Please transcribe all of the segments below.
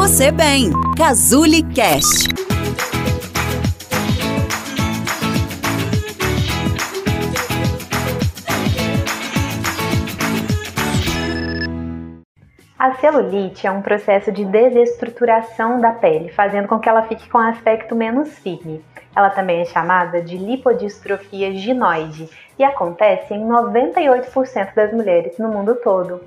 você bem. Cazuli Cast. A celulite é um processo de desestruturação da pele, fazendo com que ela fique com um aspecto menos firme. Ela também é chamada de lipodistrofia ginoide e acontece em 98% das mulheres no mundo todo.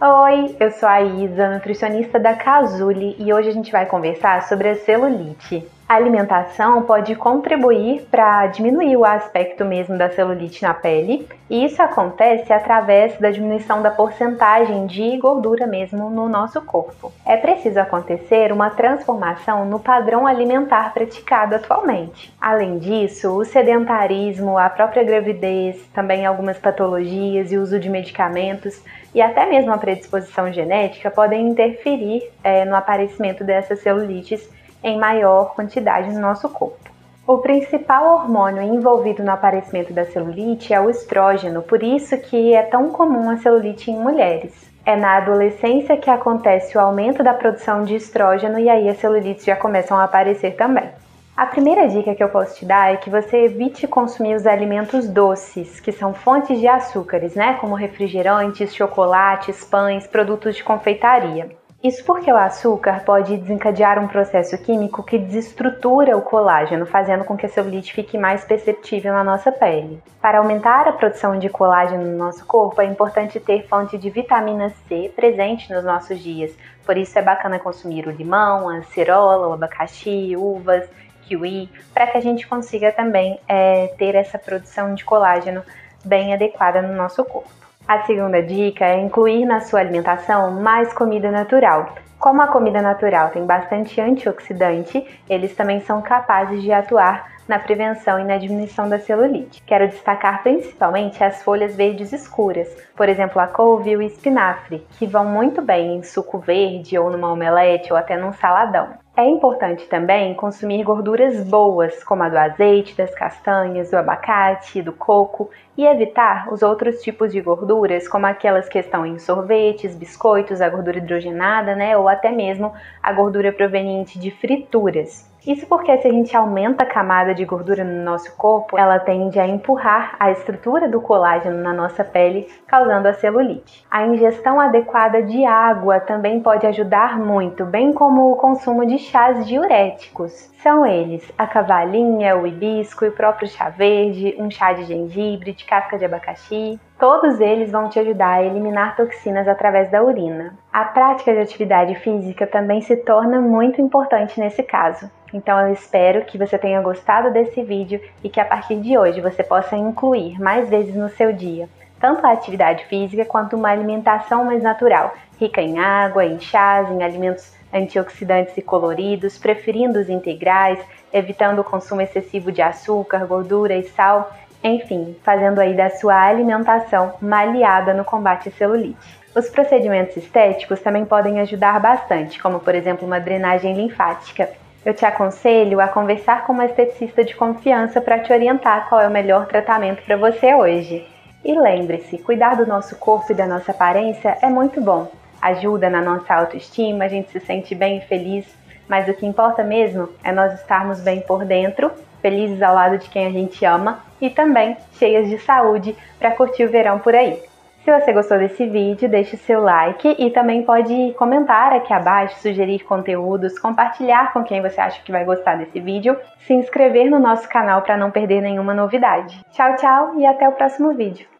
Oi, eu sou a Isa, nutricionista da Casuli, e hoje a gente vai conversar sobre a celulite. A alimentação pode contribuir para diminuir o aspecto mesmo da celulite na pele, e isso acontece através da diminuição da porcentagem de gordura mesmo no nosso corpo. É preciso acontecer uma transformação no padrão alimentar praticado atualmente. Além disso, o sedentarismo, a própria gravidez, também algumas patologias e uso de medicamentos e até mesmo a predisposição genética podem interferir é, no aparecimento dessas celulites em maior quantidade no nosso corpo. O principal hormônio envolvido no aparecimento da celulite é o estrógeno, por isso que é tão comum a celulite em mulheres. É na adolescência que acontece o aumento da produção de estrógeno e aí as celulites já começam a aparecer também. A primeira dica que eu posso te dar é que você evite consumir os alimentos doces, que são fontes de açúcares, né? Como refrigerantes, chocolates, pães, produtos de confeitaria. Isso porque o açúcar pode desencadear um processo químico que desestrutura o colágeno, fazendo com que a celulite fique mais perceptível na nossa pele. Para aumentar a produção de colágeno no nosso corpo, é importante ter fonte de vitamina C presente nos nossos dias. Por isso é bacana consumir o limão, a acerola, o abacaxi, uvas kiwi, para que a gente consiga também é, ter essa produção de colágeno bem adequada no nosso corpo. A segunda dica é incluir na sua alimentação mais comida natural. Como a comida natural tem bastante antioxidante, eles também são capazes de atuar na prevenção e na diminuição da celulite. Quero destacar principalmente as folhas verdes escuras, por exemplo, a couve e o espinafre, que vão muito bem em suco verde ou numa omelete ou até num saladão. É importante também consumir gorduras boas, como a do azeite, das castanhas, do abacate, do coco, e evitar os outros tipos de gorduras, como aquelas que estão em sorvetes, biscoitos, a gordura hidrogenada, né, ou até mesmo a gordura proveniente de frituras. Isso porque se a gente aumenta a camada de gordura no nosso corpo, ela tende a empurrar a estrutura do colágeno na nossa pele, causando a celulite. A ingestão adequada de água também pode ajudar muito, bem como o consumo de chás diuréticos. São eles a cavalinha, o hibisco, o próprio chá verde, um chá de gengibre, de casca de abacaxi. Todos eles vão te ajudar a eliminar toxinas através da urina. A prática de atividade física também se torna muito importante nesse caso. Então eu espero que você tenha gostado desse vídeo e que a partir de hoje você possa incluir mais vezes no seu dia tanto a atividade física quanto uma alimentação mais natural, rica em água, em chás, em alimentos antioxidantes e coloridos, preferindo os integrais, evitando o consumo excessivo de açúcar, gordura e sal, enfim, fazendo aí da sua alimentação uma aliada no combate à celulite. Os procedimentos estéticos também podem ajudar bastante, como por exemplo uma drenagem linfática, eu te aconselho a conversar com uma esteticista de confiança para te orientar qual é o melhor tratamento para você hoje. E lembre-se, cuidar do nosso corpo e da nossa aparência é muito bom. Ajuda na nossa autoestima, a gente se sente bem e feliz, mas o que importa mesmo é nós estarmos bem por dentro, felizes ao lado de quem a gente ama e também cheias de saúde para curtir o verão por aí. Se você gostou desse vídeo, deixe seu like e também pode comentar aqui abaixo, sugerir conteúdos, compartilhar com quem você acha que vai gostar desse vídeo, se inscrever no nosso canal para não perder nenhuma novidade. Tchau, tchau e até o próximo vídeo.